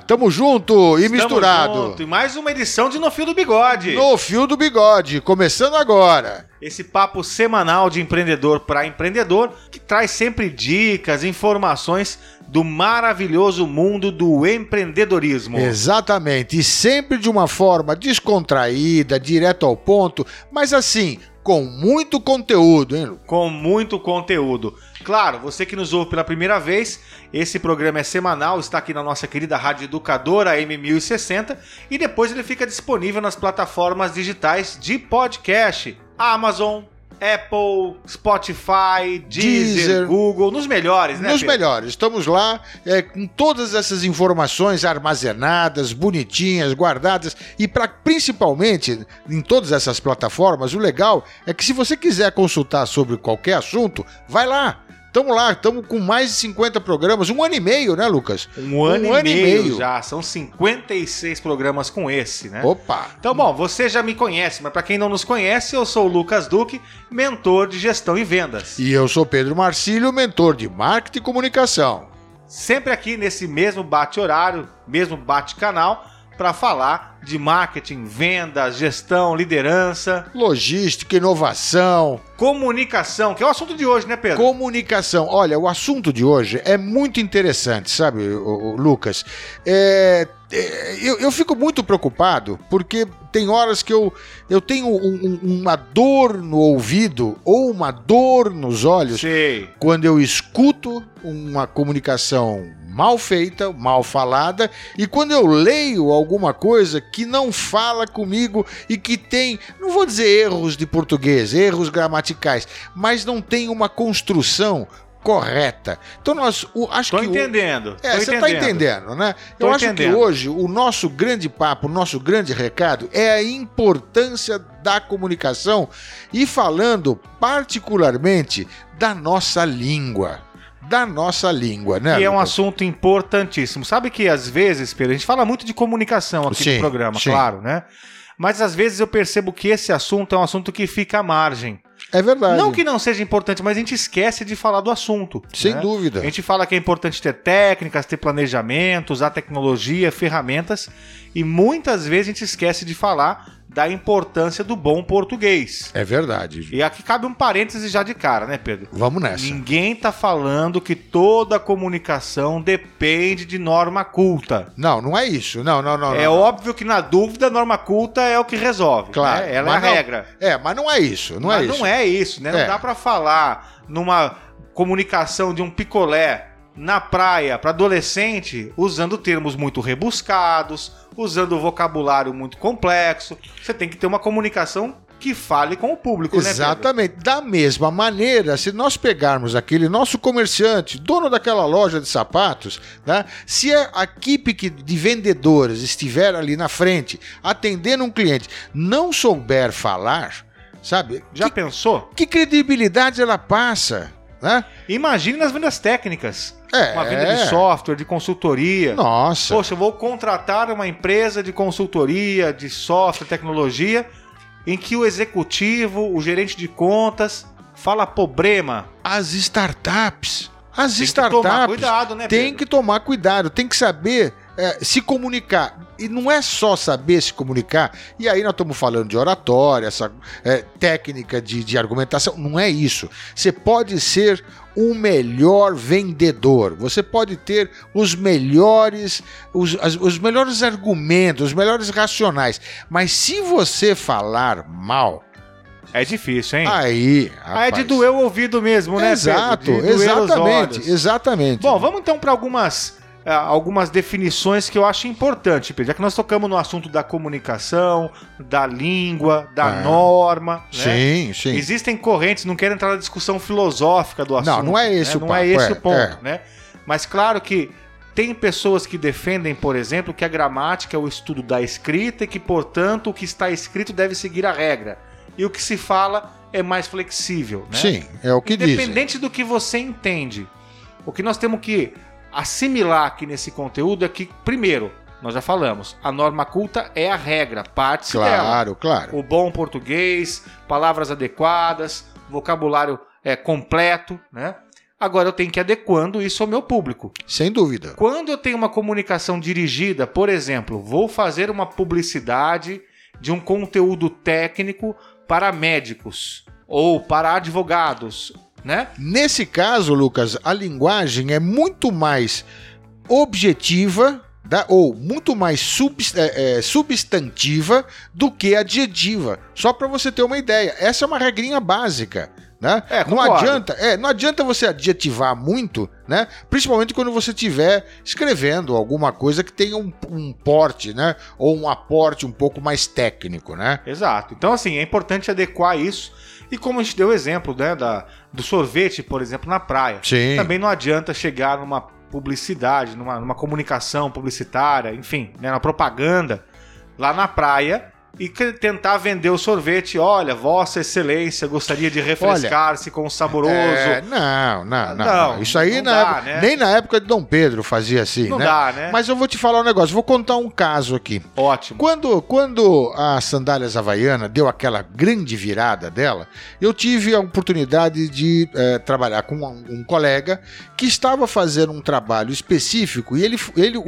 Tamo junto e Estamos misturado. junto. E mais uma edição de No Fio do Bigode. No fio do bigode, começando agora. Esse papo semanal de empreendedor para empreendedor que traz sempre dicas, informações do maravilhoso mundo do empreendedorismo. Exatamente, e sempre de uma forma descontraída, direto ao ponto, mas assim, com muito conteúdo, hein, Lu? com muito conteúdo. Claro, você que nos ouve pela primeira vez, esse programa é semanal, está aqui na nossa querida Rádio Educadora M1060 e depois ele fica disponível nas plataformas digitais de podcast: Amazon, Apple, Spotify, Deezer, Deezer. Google, nos melhores, né? Nos Pedro? melhores, estamos lá é, com todas essas informações armazenadas, bonitinhas, guardadas e para principalmente em todas essas plataformas, o legal é que se você quiser consultar sobre qualquer assunto, vai lá. Estamos lá, estamos com mais de 50 programas, um ano e meio, né, Lucas? Um ano, e, meio já, são 56 programas com esse, né? Opa! Então, bom, você já me conhece, mas para quem não nos conhece, eu sou o Lucas Duque, mentor de gestão e vendas. E eu sou Pedro Marcílio, mentor de marketing e comunicação. Sempre aqui nesse mesmo bate-horário, mesmo bate-canal, para falar de marketing, vendas, gestão, liderança, Logística, inovação, comunicação, que é o assunto de hoje, né, Pedro? comunicação. Olha, o assunto de hoje é muito interessante, sabe, Lucas? É, é, eu, eu fico muito preocupado porque tem horas que eu, eu tenho um- um- uma dor no ouvido ou uma dor nos olhos Sei. quando eu escuto uma comunicação mal feita, mal falada, e quando eu leio alguma coisa que não fala comigo e que tem, não vou dizer erros de português, erros gramaticais, mas não tem uma construção correta. Então nós, o- acho Tô que o- entendendo. é, tô você está entendendo, né? Tô Eu acho entendendo. que hoje o nosso grande papo, o nosso grande recado é a importância da comunicação e falando particularmente da nossa língua. Da nossa língua, né? E é um assunto importantíssimo. Sabe que às vezes, Pedro, a gente fala muito de comunicação aqui Sim, no programa, sim. claro, né? Mas às vezes eu percebo que esse assunto é um assunto que fica à margem. É verdade. Não que não seja importante, mas a gente esquece de falar do assunto. Sem né? dúvida. A gente fala que é importante ter técnicas, ter planejamento, usar tecnologia, ferramentas, e muitas vezes a gente esquece de falar da importância do bom português. É verdade. E aqui cabe um parêntese já de cara, né, Pedro? Vamos nessa. Ninguém tá falando que toda comunicação depende de norma culta. Não, não é isso. Não, não, não. é não. óbvio que na dúvida a norma culta é o que resolve. Claro, né? Ela é a não- regra. É, mas não é isso. Não Mas é isso. não é isso, né? É. Não dá pra falar numa comunicação de um picolé na praia para adolescente usando termos muito rebuscados, usando vocabulário muito complexo. Você tem que ter uma comunicação que fale com o público, né? Exatamente. Da mesma maneira, se nós pegarmos aquele nosso comerciante, dono daquela loja de sapatos, né? se a equipe de vendedores estiver ali na frente atendendo um cliente, não souber falar, sabe? Já que, pensou? que credibilidade ela passa? Né? Imagine nas vendas técnicas. É. Uma venda de software, de consultoria. Nossa. Poxa, eu vou contratar uma empresa de consultoria, de software, tecnologia, em que o executivo, o gerente de contas, fala problema. As startups. As Tem que startups. tomar cuidado, né, Tem Pedro? que tomar cuidado, tem que saber é, se comunicar. E não é só saber se comunicar. E aí nós estamos falando de oratória, essa é, técnica de, de argumentação. Não é isso. Você pode ser o melhor vendedor. Você pode ter os melhores, os, as- os melhores argumentos, os melhores racionais. Mas se você falar mal, É difícil, hein? aí. Ah, é de rapaz, doer o ouvido mesmo, né, Exato, exatamente, exatamente. Bom, vamos então para algumas algumas definições que eu acho importante, Pedro. Já que nós tocamos no assunto da comunicação, da língua, da É. norma. né? Sim, sim. Existem correntes, não quero entrar na discussão filosófica do assunto. não é esse né? o Não papo, é esse é, o ponto, é. né? Mas claro que tem pessoas que defendem, por exemplo, que a gramática é o estudo da escrita e que, portanto, o que está escrito deve seguir a regra. E o que se fala é mais flexível, né? Sim, é o que dizem. Independente do que você entende, o que nós temos que assimilar aqui nesse conteúdo é que, primeiro, nós já falamos, a norma culta é a regra, parte dela. Claro, claro. O bom português, palavras adequadas, vocabulário é, completo, né? Agora eu tenho que ir adequando isso ao meu público. Sem dúvida. Quando eu tenho uma comunicação dirigida, por exemplo, vou fazer uma publicidade de um conteúdo técnico para médicos ou para advogados, né? Nesse caso, Lucas, a linguagem é muito mais objetiva tá? ou muito mais subs- é, é, substantiva do que adjetiva. Só para você ter uma ideia. Essa é uma regrinha básica. Né? É, não adianta, é, não adianta você adjetivar muito, né? Principalmente quando você estiver escrevendo alguma coisa que tenha um, um porte, né? Ou um aporte um pouco mais técnico, né? Exato. Então, assim, é importante adequar isso. E como a gente deu o exemplo né, da, do sorvete, por exemplo, na praia. Sim. Também não adianta chegar numa publicidade, numa, numa comunicação publicitária, enfim, né, na propaganda, lá na praia e tentar vender o sorvete. Olha, Vossa Excelência gostaria de refrescar-se com o saboroso. É, não, não, não, Não. Isso aí não na dá, época- né? nem na época de Dom Pedro fazia assim, não né? dá, né? Mas eu vou te falar um negócio, vou contar um caso aqui. Ótimo. Quando, quando a Sandálias Havaiana deu aquela grande virada dela, eu tive a oportunidade de eh, trabalhar com um, um colega que estava fazendo um trabalho específico e ele, ele o,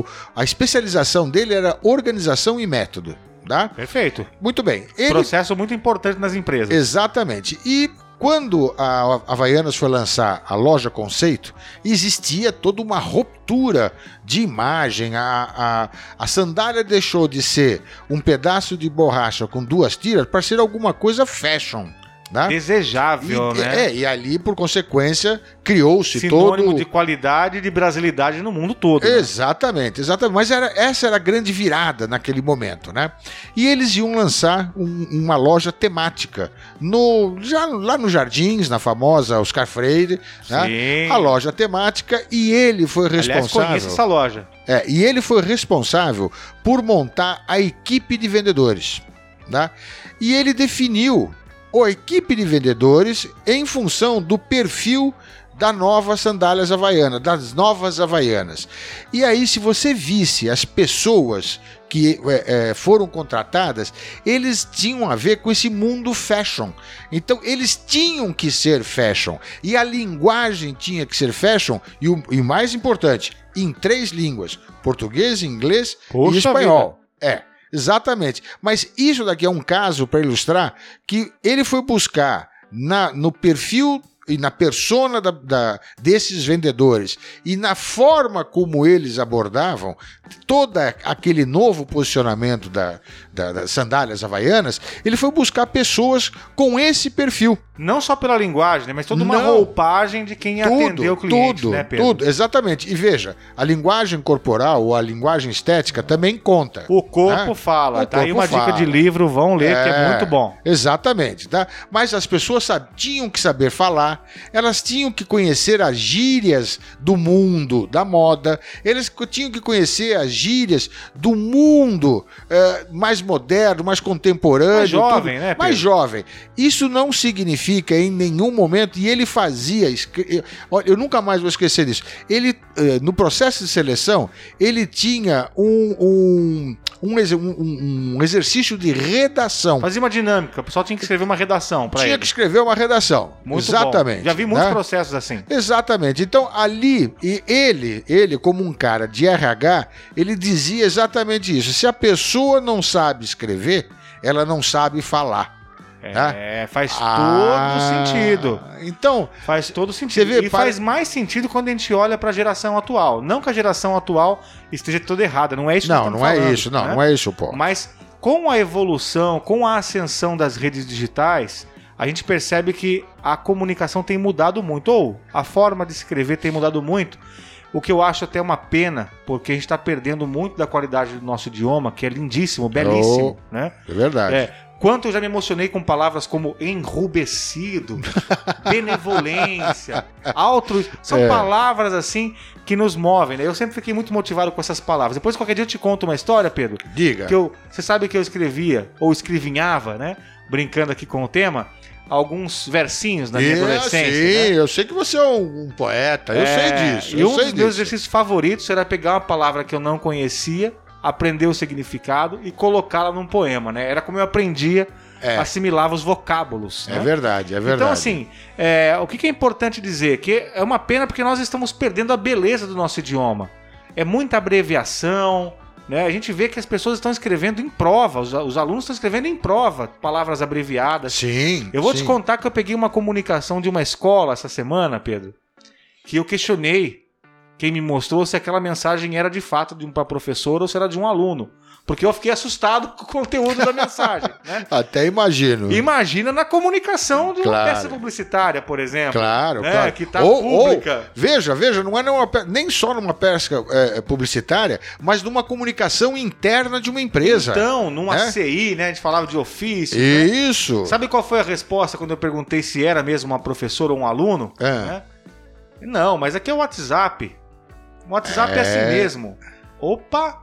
o- a especialização dele era organização e método. Tá? Perfeito. Muito bem. Ele Processo muito importante nas empresas. Exatamente. E quando a Havaianas foi lançar a loja Conceito, existia toda uma ruptura de imagem. A, a, a sandália deixou de ser um pedaço de borracha com duas tiras para ser alguma coisa fashion. Né? Desejável, E, né? é, e ali, por consequência, criou-se Sinônimo todo. de qualidade e de brasilidade no mundo todo. né? Exatamente, exatamente. Mas era, essa era a grande virada naquele momento, né? E eles iam lançar um- uma loja temática no, já, lá nos Jardins, na famosa Oscar Freire, né? Sim. A loja temática e ele foi Aliás, responsável. conheço essa loja. É, e ele foi responsável por montar a equipe de vendedores. Né? E ele definiu a equipe de vendedores em função do perfil da nova sandálias havaiana, das novas havaianas. E aí, se você visse as pessoas que é, é, foram contratadas, eles tinham a ver com esse mundo fashion. Então, eles tinham que ser fashion. E a linguagem tinha que ser fashion. E o e mais importante, em três línguas: português, inglês Poxa e espanhol. É. Exatamente. Mas isso daqui é um caso para ilustrar que ele foi buscar na, no perfil e na persona da- da- desses vendedores e na forma como eles abordavam todo aquele novo posicionamento da, da- das sandálias havaianas, ele foi buscar pessoas com esse perfil. Não só pela linguagem, né, mas toda uma Não. roupagem de quem atendeu o cliente, tudo, né, Pedro? tudo, exatamente. E veja, a linguagem corporal ou a linguagem estética também conta. O corpo né? fala. O tá aí corpo uma dica fala. de livro, vão ler, que é muito bom. Exatamente, tá? Mas as pessoas tinham que saber falar, elas tinham que conhecer as gírias do mundo da moda, eles tinham que conhecer as gírias do mundo eh, mais moderno, mais contemporâneo, Mais jovem, tudo. né, Mais Pedro? jovem. Isso não significa em nenhum momento, e ele fazia, eu- olha, eu nunca mais vou esquecer disso. Ele, eh, no processo de seleção, ele tinha um, um, um, um- um- um exercício de redação. Fazia uma dinâmica, o pessoal tinha que escrever uma redação para Tinha ele. que escrever uma redação. Muito Exatamente. bom. Já vi muitos né? processos assim. Exatamente. Então, ali, e ele, ele, como um cara de RH, ele dizia exatamente isso. Se a pessoa não sabe escrever, ela não sabe falar. É, faz Ah, todo sentido. Então, Faz todo sentido. Vê, e para- faz mais sentido quando a gente olha para a geração atual. Não que a geração atual esteja toda errada, não é isso que não, nós não estamos é falando, isso, não, né? não é isso ponto. Mas com a evolução, com a ascensão das redes digitais, a gente percebe que a comunicação tem mudado muito, ou a forma de escrever tem mudado muito. O que eu acho até uma pena, porque a gente está perdendo muito da qualidade do nosso idioma, que é lindíssimo, belíssimo, Oh, né? É verdade. É, quanto eu já me emocionei com palavras como enrubescido, benevolência, altru... São É. palavras assim que nos movem, né? Eu sempre fiquei muito motivado com essas palavras. Depois, qualquer dia eu te conto uma história, Pedro, Diga. que eu, você sabe que eu escrevia, ou escrevinhava, né? Brincando aqui com o tema, alguns versinhos na minha É, adolescência. sim, né? eu sei que você é um, um poeta, eu É, sei disso. E eu um sei dos meus disso. exercícios favoritos era pegar uma palavra que eu não conhecia, aprender o significado e colocá-la num poema, né? Era como eu aprendia, É. assimilava os vocábulos. É né? verdade, é verdade. Então, assim, é, o que é importante dizer? Que é uma pena porque nós estamos perdendo a beleza do nosso idioma. É muita abreviação, né? A gente vê que as pessoas estão escrevendo em prova, os, os alunos estão escrevendo em prova, palavras abreviadas. Sim. Eu vou te sim. contar que eu peguei uma comunicação de uma escola essa semana, Pedro, que eu questionei quem me mostrou se aquela mensagem era de fato de uma professora ou se era de um aluno. Porque eu fiquei assustado com o conteúdo da mensagem, né? Até imagino. Imagina na comunicação de uma Claro. peça publicitária, por exemplo. Claro, né? claro. Que tá Ou- pública. ou, veja, veja, não é numa nem só numa pesca é, publicitária, mas numa comunicação interna de uma empresa. Então, numa É? CI, né? A gente falava de ofício. né? Isso. Sabe qual foi a resposta quando eu perguntei se era mesmo uma professora ou um aluno? É. Né? Não, mas aqui é o WhatsApp. O WhatsApp é, É. assim mesmo. Opa!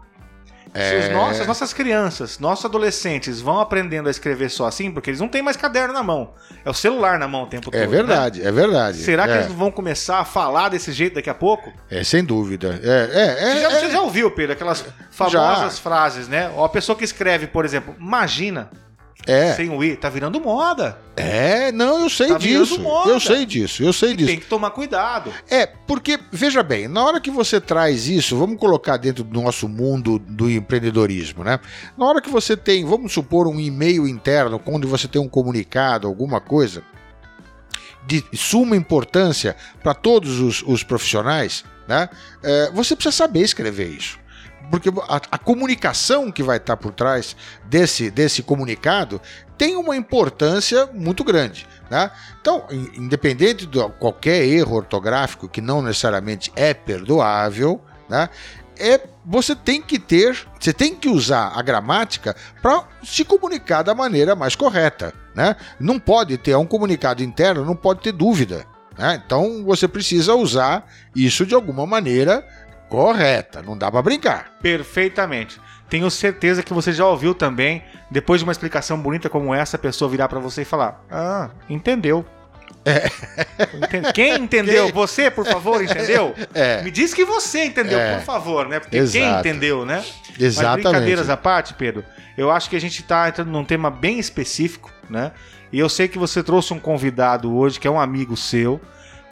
Se É. os nossos, as nossas crianças, nossos adolescentes vão aprendendo a escrever só assim, porque eles não têm mais caderno na mão. É o celular na mão o tempo todo. É né? verdade, é verdade. Será que é, eles vão começar a falar desse jeito daqui a pouco? é, sem dúvida. É, é, é, Você já, é- você já ouviu, Pedro, aquelas famosas frases, né? Ou a pessoa que escreve, por exemplo, imagina, é, sem o i, tá virando moda. é, não, eu sei Tá virando disso. moda. Eu sei disso, eu sei E disso. tem que tomar cuidado. É, porque, veja bem, na hora que você traz isso, vamos colocar dentro do nosso mundo do empreendedorismo, né? Na hora que você tem, vamos supor, um e-mail interno, onde você tem um comunicado, alguma coisa, de suma importância para todos os, os profissionais, né? É, você precisa saber escrever isso. Porque a, a comunicação que vai estar por trás desse, desse comunicado tem uma importância muito grande. Né? Então, in- independente de qualquer erro ortográfico que não necessariamente é perdoável, né? é, você tem que ter, você tem que usar a gramática para se comunicar da maneira mais correta. Né? Não pode ter é um comunicado interno, não pode ter dúvida. né? Então você precisa usar isso de alguma maneira correta, não dá para brincar. Perfeitamente. Tenho certeza que você já ouviu também, depois de uma explicação bonita como essa, a pessoa virar pra você e falar: Ah, entendeu. Enten- Quem entendeu? Quem? Você, por favor, entendeu? É. Me diz que você entendeu, É. por favor, né? Porque Exato. quem entendeu, né? Mas Exatamente. brincadeiras à parte, Pedro, eu acho que a gente tá entrando num tema bem específico, né? E eu sei que você trouxe um convidado hoje, que é um amigo seu,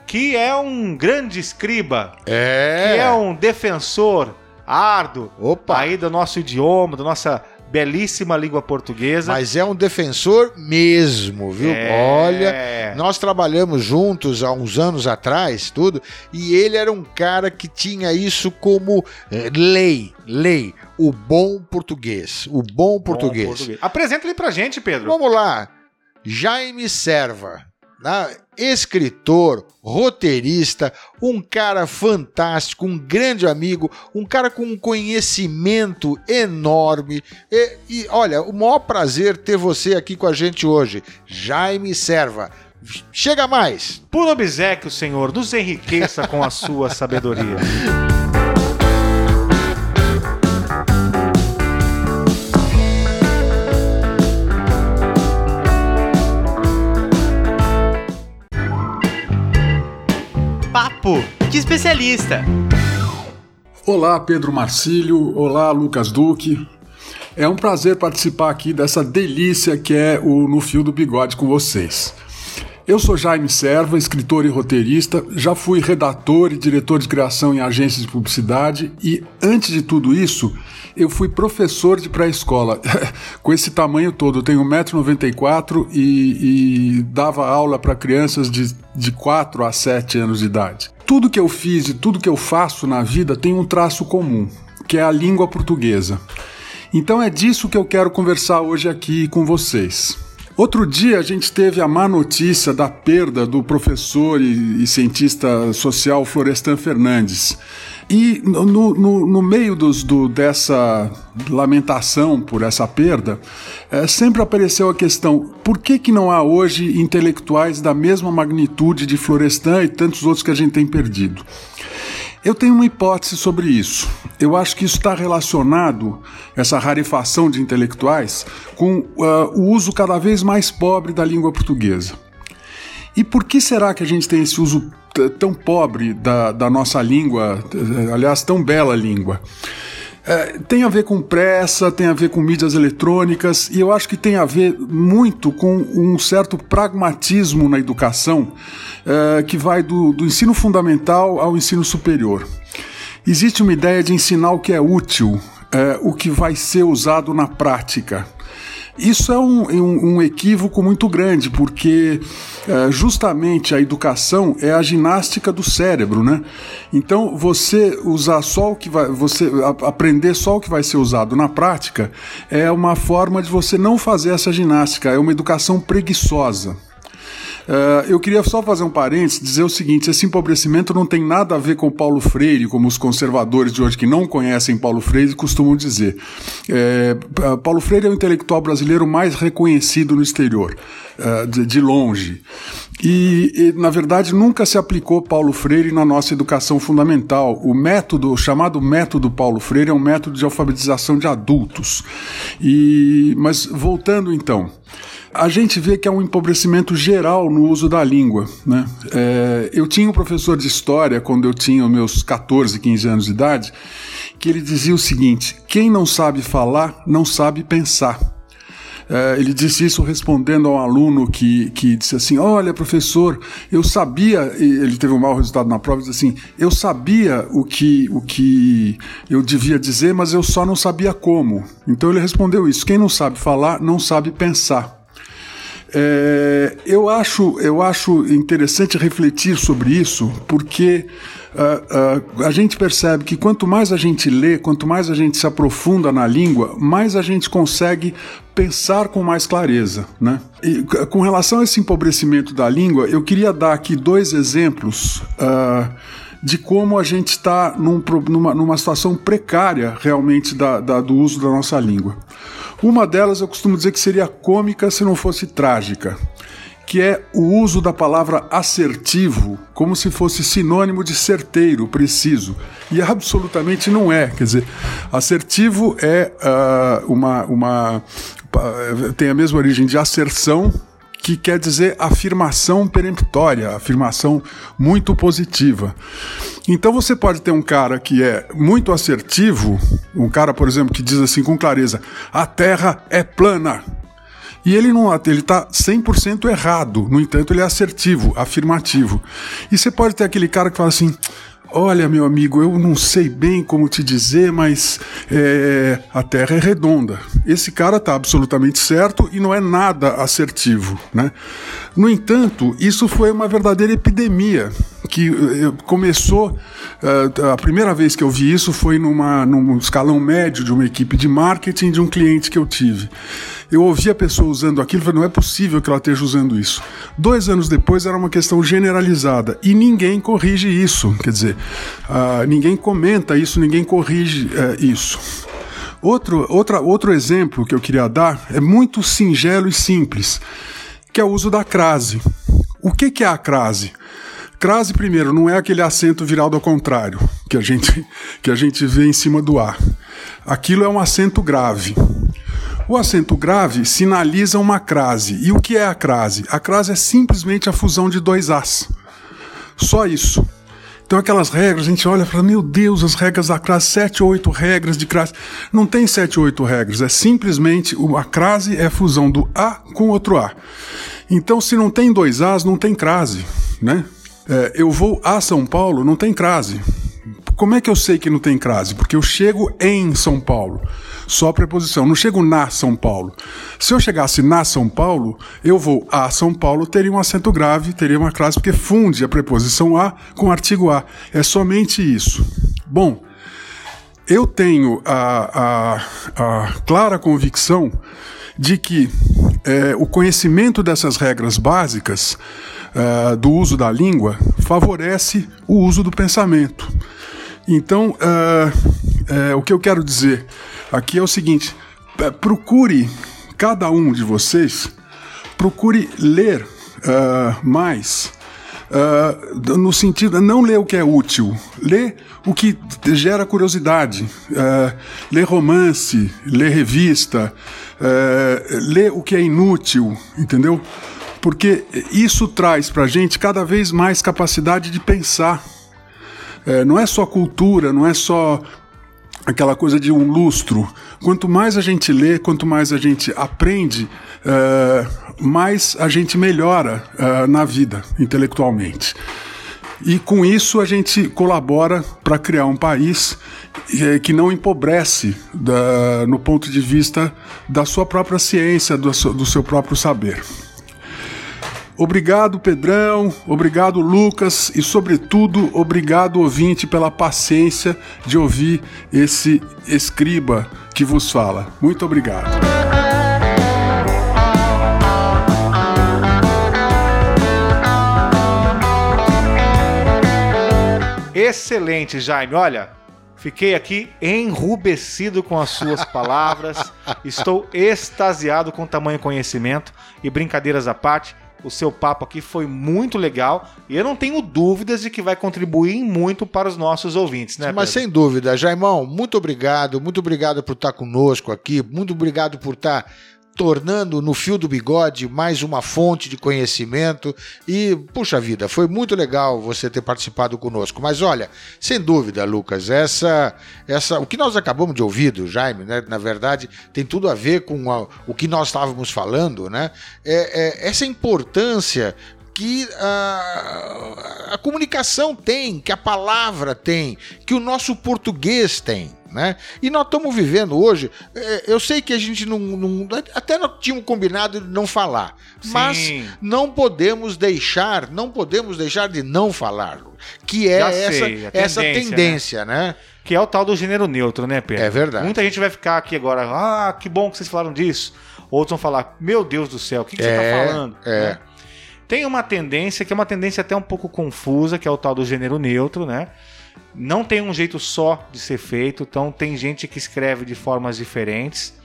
que é um grande escriba, É. que é um defensor árduo Opa. aí do nosso idioma, da nossa belíssima língua portuguesa. Mas é um defensor mesmo, viu? É. Olha, nós trabalhamos juntos há uns anos atrás, tudo, e ele era um cara que tinha isso como eh, lei, lei, o bom português, o bom Bom português. Apresenta ele pra gente, Pedro. Vamos lá, Jaime Serva, né? escritor, roteirista, um cara fantástico, um grande amigo, um cara com um conhecimento enorme. E, e, olha, o maior prazer ter você aqui com a gente hoje, Jaime Serva. Chega mais! Por obsequio, Senhor, nos enriqueça com a sua sabedoria. Papo de especialista. Olá, Pedro Marcílio. Olá, Lucas Duque. É um prazer participar aqui dessa delícia que é o No Fio do Bigode com vocês. Eu sou Jaime Serva, escritor e roteirista, já fui redator e diretor de criação em agências de publicidade e, antes de tudo isso, eu fui professor de pré-escola. Com esse tamanho todo, eu tenho 1,94m e, e dava aula para crianças de, de 4 a 7 anos de idade. Tudo que eu fiz e tudo que eu faço na vida tem um traço comum, que é a língua portuguesa. Então é disso que eu quero conversar hoje aqui com vocês. Outro dia a gente teve a má notícia da perda do professor e, cientista social Florestan Fernandes. E no, no, no meio dos, do, dessa lamentação por essa perda, é, sempre apareceu a questão: por que, que não há hoje intelectuais da mesma magnitude de Florestan e tantos outros que a gente tem perdido? Eu tenho uma hipótese sobre isso. Eu acho que isso está relacionado, essa rarefação de intelectuais, com uh, o uso cada vez mais pobre da língua portuguesa. E por que será que a gente tem esse uso tão pobre da, da nossa língua, aliás, tão bela língua? É, tem a ver com pressa, tem a ver com mídias eletrônicas, e eu acho que tem a ver muito com um certo pragmatismo na educação é, que vai do, do ensino fundamental ao ensino superior. Existe uma ideia de ensinar o que é útil, é, o que vai ser usado na prática. Isso é um, um, um equívoco muito grande, porque é, justamente a educação é a ginástica do cérebro, né? Então, você usar só o que vai. Você aprender só o que vai ser usado na prática é uma forma de você não fazer essa ginástica, é uma educação preguiçosa. Uh, eu queria só fazer um parênteses, dizer o seguinte: esse empobrecimento não tem nada a ver com Paulo Freire, como os conservadores de hoje que não conhecem Paulo Freire costumam dizer. É, Paulo Freire é o intelectual brasileiro mais reconhecido no exterior, de, de, longe. E, e, na verdade, nunca se aplicou Paulo Freire na nossa educação fundamental. O método, o chamado método Paulo Freire, é um método de alfabetização de adultos. E, mas voltando então a gente vê que há um empobrecimento geral no uso da língua. Né? É, eu tinha um professor de história, quando eu tinha meus 14, 15 anos de idade, que ele dizia o seguinte: quem não sabe falar, não sabe pensar. É, ele disse isso respondendo a um aluno que, que disse assim: Olha, professor, eu sabia, ele teve um mau resultado na prova, disse assim: Eu sabia o que, o que eu devia dizer, mas eu só não sabia como. Então ele respondeu isso: Quem não sabe falar, não sabe pensar. É, eu, acho, eu acho interessante refletir sobre isso, porque uh, uh, a gente percebe que quanto mais a gente lê, quanto mais a gente se aprofunda na língua, mais a gente consegue pensar com mais clareza. Né? E, com relação a esse empobrecimento da língua, eu queria dar aqui dois exemplos. Uh, de como a gente está num, numa, numa situação precária realmente da, da, do uso da nossa língua. Uma delas eu costumo dizer que seria cômica se não fosse trágica, que é o uso da palavra assertivo como se fosse sinônimo de certeiro, preciso. E absolutamente não é. Quer dizer, assertivo é uh, uma, uma. tem a mesma origem de asserção, que quer dizer afirmação peremptória, afirmação muito positiva. Então você pode ter um cara que é muito assertivo, um cara, por exemplo, que diz assim com clareza: a Terra é plana. E ele não ele está 100% errado, no entanto, ele é assertivo, afirmativo. E você pode ter aquele cara que fala assim: Olha, meu amigo, eu não sei bem como te dizer, mas é, a Terra é redonda. Esse cara está absolutamente certo e não é nada assertivo, né? No entanto, isso foi uma verdadeira epidemia que eh, começou. Uh, a primeira vez que eu vi isso foi numa, num escalão médio de uma equipe de marketing de um cliente que eu tive. Eu ouvi a pessoa usando aquilo falei, não é possível que ela esteja usando isso. Dois anos depois era uma questão generalizada e ninguém corrige isso. Quer dizer, uh, ninguém comenta isso, ninguém corrige uh, isso. Outro, outra, outro exemplo que eu queria dar é muito singelo e simples, que é o uso da crase. O que, que é a crase? Crase, primeiro, não é aquele acento virado ao contrário que a gente, que a gente vê em cima do A. Aquilo é um acento grave. O acento grave sinaliza uma crase. E o que é a crase? A crase é simplesmente a fusão de dois As. Só isso. Então, aquelas regras, a gente olha e fala: meu Deus, as regras da crase, sete ou oito regras de crase. Não tem sete ou oito regras, é simplesmente a crase é a fusão do A com outro A. Então, se não tem dois As, não tem crase, né? É, eu vou a São Paulo, não tem crase. Como é que eu sei que não tem crase? Porque eu chego em São Paulo. Só preposição. Não chego na São Paulo. Se eu chegasse na São Paulo, eu vou a São Paulo, teria um acento grave, teria uma crase, porque funde a preposição a com o artigo a. É somente isso. Bom, eu tenho a, a, a clara convicção de que é, o conhecimento dessas regras básicas uh, do uso da língua favorece o uso do pensamento. Então, uh, uh, o que eu quero dizer aqui é o seguinte: procure, cada um de vocês, procure ler mais Uh, no sentido, não ler o que é útil, ler o que gera curiosidade, uh, romance, ler revista, uh, o que é inútil, entendeu? Porque isso traz para a gente cada vez mais capacidade de pensar. não é só cultura, não é só aquela coisa de um lustro. Quanto mais a gente lê, quanto mais a gente aprende, uh, mais a gente melhora uh, na vida, intelectualmente. E com isso a gente colabora para criar um país eh, que não empobrece da, no ponto de vista da sua própria ciência, do, do seu próprio saber. Obrigado, Pedrão. Obrigado, Lucas. E, sobretudo, obrigado, ouvinte, pela paciência de ouvir esse escriba que vos fala. Muito obrigado. Excelente, Jaime. Olha, fiquei aqui enrubescido com as suas palavras. Estou extasiado com o tamanho conhecimento e brincadeiras à parte o seu papo aqui foi muito legal e eu não tenho dúvidas de que vai contribuir muito para os nossos ouvintes, né? Mas Pedro? sem dúvida, Jaimão, muito obrigado, muito obrigado por estar conosco aqui, muito obrigado por estar tornando no fio do bigode mais uma fonte de conhecimento. E, puxa vida, foi muito legal você ter participado conosco. Mas olha, sem dúvida, Lucas, essa, essa, o que nós acabamos de ouvir do Jaime, né, na verdade, tem tudo a ver com a, o que nós estávamos falando, né? É, é, essa importância que a, a, comunicação tem, que a palavra tem, que o nosso português tem. Né? E nós estamos vivendo hoje. É, eu sei que a gente não, não, Até nós tínhamos combinado de não falar. Sim. Mas não podemos deixar, não podemos deixar de não falar. Que é essa, tendência, essa tendência, né? né? Que é o tal do gênero neutro, né, Pedro? É verdade. Muita gente vai ficar aqui agora, ah, que bom que vocês falaram disso. Outros vão falar, meu Deus do céu, o que, que é, você está falando? É. Né? Tem uma tendência que é uma tendência até um pouco confusa, que é o tal do gênero neutro, né? Não tem um jeito só de ser feito, então tem gente que escreve de formas diferentes.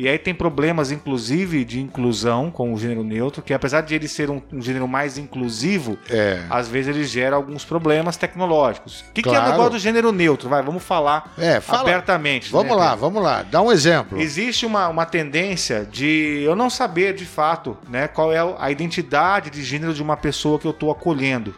E aí tem problemas, inclusive, de inclusão com o gênero neutro, que apesar de ele ser um, um gênero mais inclusivo, é. às vezes ele gera alguns problemas tecnológicos. O que, claro. que é o negócio do gênero neutro? Vai, vamos falar é, fala. abertamente. Vamos né, lá, vamos lá. Dá um exemplo. Existe uma, uma tendência de eu não saber de fato né, qual é a identidade de gênero de uma pessoa que eu estou acolhendo.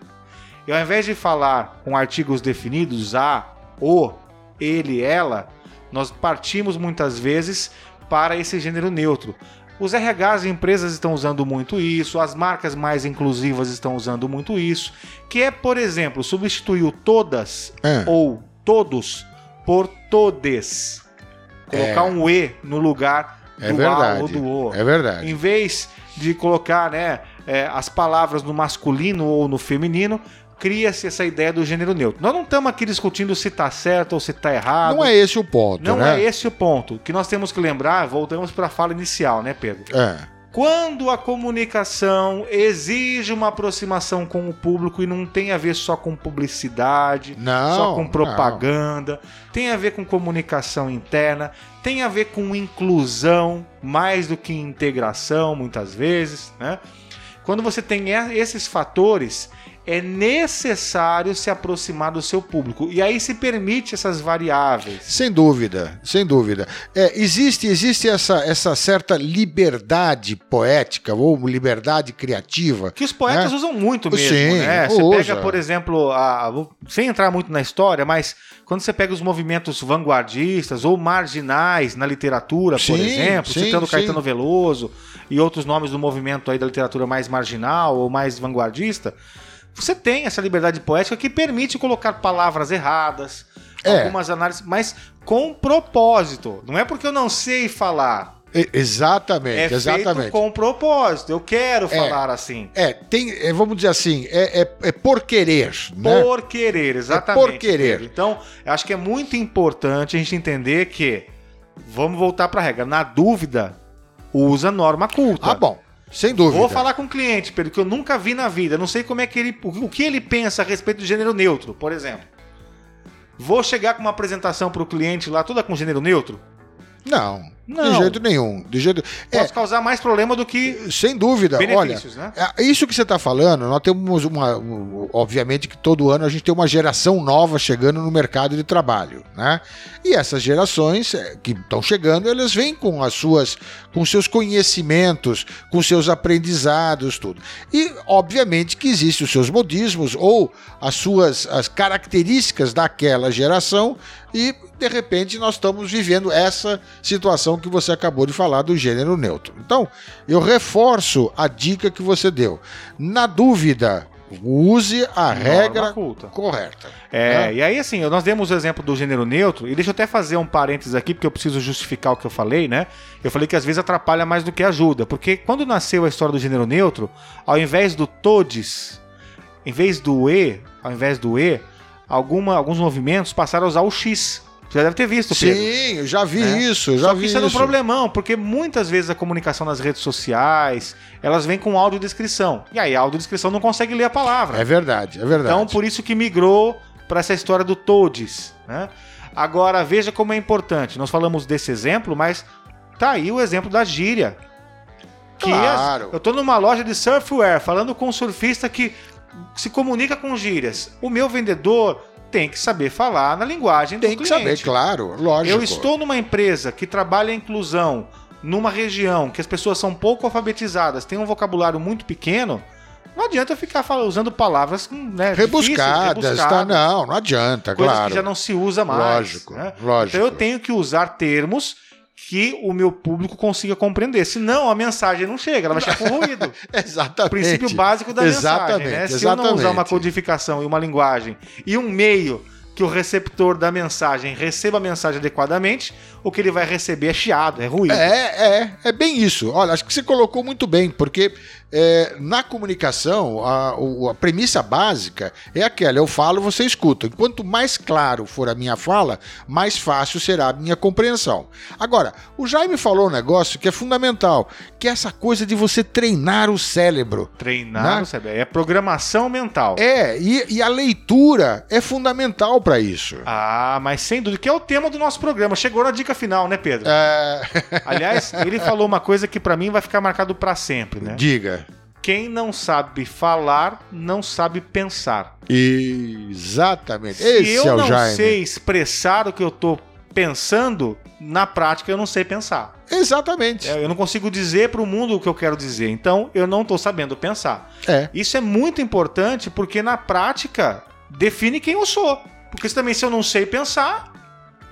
E ao invés de falar com artigos definidos, a, o, ele, ela, nós partimos muitas vezes para esse gênero neutro. Os RHs e empresas estão usando muito isso, as marcas mais inclusivas estão usando muito isso, que é, por exemplo, substituir o todas é. ou todos por todes. Colocar é. um E no lugar é do verdade. A ou do O. É verdade. Em vez de colocar né, é, as palavras no masculino ou no feminino, cria-se essa ideia do gênero neutro. Nós não estamos aqui discutindo se está certo ou se está errado. Não é esse o ponto. Não né? é esse o ponto. O que nós temos que lembrar, voltamos para a fala inicial, né, Pedro? É. Quando a comunicação exige uma aproximação com o público e não tem a ver só com publicidade, não, só com propaganda, não. tem a ver com comunicação interna, tem a ver com inclusão mais do que integração, muitas vezes, né? Quando você tem esses fatores, é necessário se aproximar do seu público. E aí se permite essas variáveis. Sem dúvida, sem dúvida. É, existe existe essa, essa certa liberdade poética ou liberdade criativa. Que os poetas né? usam muito mesmo, Sim, né? Você usa. pega, por exemplo, a, sem entrar muito na história, mas quando você pega os movimentos vanguardistas ou marginais na literatura, sim, por exemplo, sim, citando sim. Caetano Veloso e outros nomes do movimento aí da literatura mais marginal ou mais vanguardista, você tem essa liberdade poética que permite colocar palavras erradas, é. algumas análises, mas com propósito. Não é porque eu não sei falar. É, exatamente, é exatamente. Feito com propósito. Eu quero é, falar assim. É, tem, é, vamos dizer assim, é, é, é por querer. Né? Por querer, exatamente. por querer. Então, acho que é muito importante a gente entender que vamos voltar para a regra. Na dúvida, usa norma culta. Ah, bom. Sem dúvida. Vou falar com um cliente, Pedro, que eu nunca vi na vida. Não sei como é que ele. O que ele pensa a respeito do gênero neutro, por exemplo. Vou chegar com uma apresentação para o cliente lá, toda com gênero neutro? Não, Não. de jeito nenhum. De jeito... É, Posso causar mais problema do que sem dúvida. benefícios, Olha, né? É, Isso que você está falando, nós temos uma. um- Obviamente que todo ano a gente tem uma geração nova chegando no mercado de trabalho, né? E essas gerações é, que estão chegando, elas vêm com as suas, com seus conhecimentos, com seus aprendizados, tudo. E obviamente que existem os seus modismos ou as suas as características daquela geração e de repente nós estamos vivendo essa situação que você acabou de falar do gênero neutro. Então, eu reforço a dica que você deu. Na dúvida, use a regra correta. É, né? e aí assim, nós demos o exemplo do gênero neutro, e deixa eu até fazer um parênteses aqui, porque eu preciso justificar o que eu falei, né? Eu falei que às vezes atrapalha mais do que ajuda, porque quando nasceu a história do gênero neutro, ao invés do todes, em vez do e, ao invés do e, alguma, alguns movimentos passaram a usar o x. Você já deve ter visto, Pedro. Sim, eu já vi É. isso, eu já Só vi isso isso. é um problemão, porque muitas vezes a comunicação nas redes sociais, elas vêm com audiodescrição. E aí a audiodescrição não consegue ler a palavra. É verdade, é verdade. Então, por isso que migrou para essa história do Todes. Né? Agora, veja como é importante. Nós falamos desse exemplo, mas tá aí o exemplo da gíria. Que Claro. as- eu tô numa loja de surfwear falando com um surfista que se comunica com gírias. O meu vendedor tem que saber falar na linguagem Tem do que cliente. saber, claro, lógico. Eu estou numa empresa que trabalha a inclusão numa região que as pessoas são pouco alfabetizadas, tem um vocabulário muito pequeno. Não adianta eu ficar fala- usando palavras né, Rebuscadas, difíceis, tá? rebuscadas, Não, não adianta, coisas claro. que já não se usa mais. Lógico, né? lógico. Então eu tenho que usar termos que o meu público consiga compreender. Senão a mensagem não chega, ela vai chegar com ruído. Exatamente. O princípio básico da Exatamente, mensagem, né? Se eu não usar uma exatamente. codificação e uma linguagem e um meio que o receptor da mensagem receba a mensagem adequadamente, o que ele vai receber é chiado, é ruído. É, é, é bem isso. Olha, acho que você colocou muito bem, porque é, na comunicação a, o- a premissa básica é aquela: eu falo, você escuta. Quanto mais claro for a minha fala, mais fácil será a minha compreensão. Agora, o Jaime falou um negócio que é fundamental, que é essa coisa de você treinar o cérebro. Treinar, Né? sabe? É programação mental. É, e, e a leitura é fundamental para isso. Ah, mas sem dúvida, que é o tema do nosso programa. Chegou na dica final, né, Pedro? É, Aliás, ele falou uma coisa que pra mim vai ficar marcado pra sempre, né? diga. Quem não sabe falar, não sabe pensar. Exatamente. Se Esse eu é o não Jaime. sei expressar o que eu tô pensando, na prática eu não sei pensar. Exatamente. É, Eu não consigo dizer para o mundo o que eu quero dizer, então eu não estou sabendo pensar. É. Isso é muito importante porque na prática define quem eu sou. Porque também se eu não sei pensar,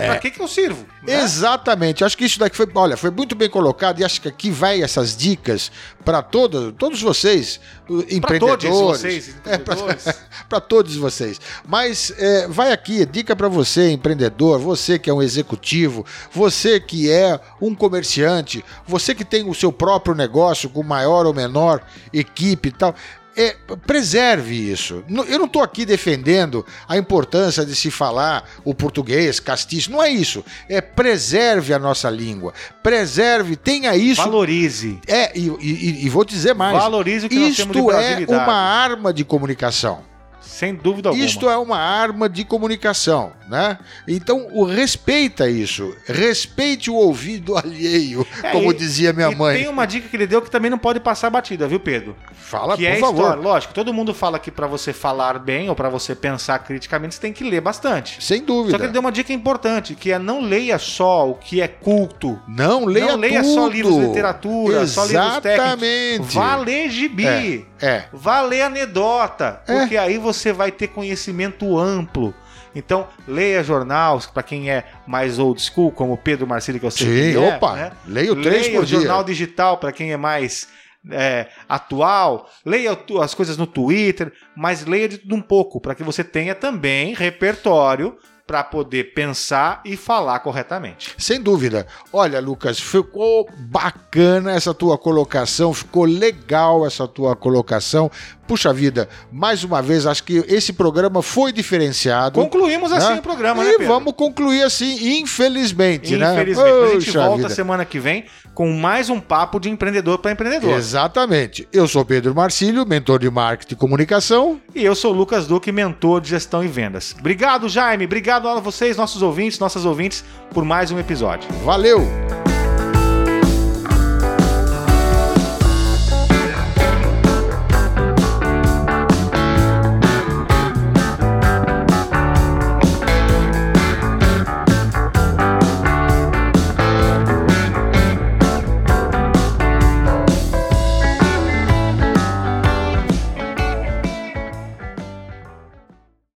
pra que, que eu sirvo? né? Exatamente. Acho que isso daqui foi, olha, foi muito bem colocado e acho que aqui vai essas dicas para todos, todos vocês, uh, empreendedores. todos vocês, É, empreendedores. para todos vocês. Mas é, vai aqui, dica para você, empreendedor, você que é um executivo, você que é um comerciante, você que tem o seu próprio negócio com maior ou menor equipe e tal. É, preserve isso. Eu não estou aqui defendendo a importância de se falar o português, castiço. Não é isso. É preserve a nossa língua. Preserve, tenha isso. Valorize. É, e, e- e vou dizer mais. Valorize o que nós temos de Isto é uma arma de comunicação. Sem dúvida alguma. Isto é uma arma de comunicação, né? Então, o respeita isso. Respeite o ouvido alheio, É, como e- dizia minha e mãe. Tem uma dica que ele deu que também não pode passar batida, viu, Pedro? Fala, que por é favor. história. Lógico, todo mundo fala que pra você falar bem ou pra você pensar criticamente, você tem que ler bastante. Sem Só dúvida. que ele deu uma dica importante, que é não leia só o que é culto. Não leia não leia tudo. só livros de literatura, só livros técnicos. Exatamente. Vá ler gibi. É. Vá ler anedota, É. porque aí você vai ter conhecimento amplo. Então, leia jornais para quem é mais old school, como Pedro Marcílio, que eu sei Sim, que é, opa. né? Leio três Leia por o dia. jornal digital para quem é mais é, atual. Leia as coisas no Twitter, mas leia de tudo um pouco, para que você tenha também repertório para poder pensar e falar corretamente. Sem dúvida. Olha, Lucas, ficou bacana essa tua colocação, ficou legal essa tua colocação. Puxa vida, mais uma vez, acho que esse programa foi diferenciado. Concluímos assim né? o programa, e né, Pedro? vamos concluir assim, infelizmente, né? Infelizmente. A gente volta vida. semana que vem com mais um papo de empreendedor para empreendedor. Exatamente. Eu sou Pedro Marcílio, mentor de marketing e comunicação. E eu sou Lucas Duque, mentor de gestão e vendas. Obrigado, Jaime. Obrigado a vocês, nossos ouvintes, nossas ouvintes, por mais um episódio. Valeu!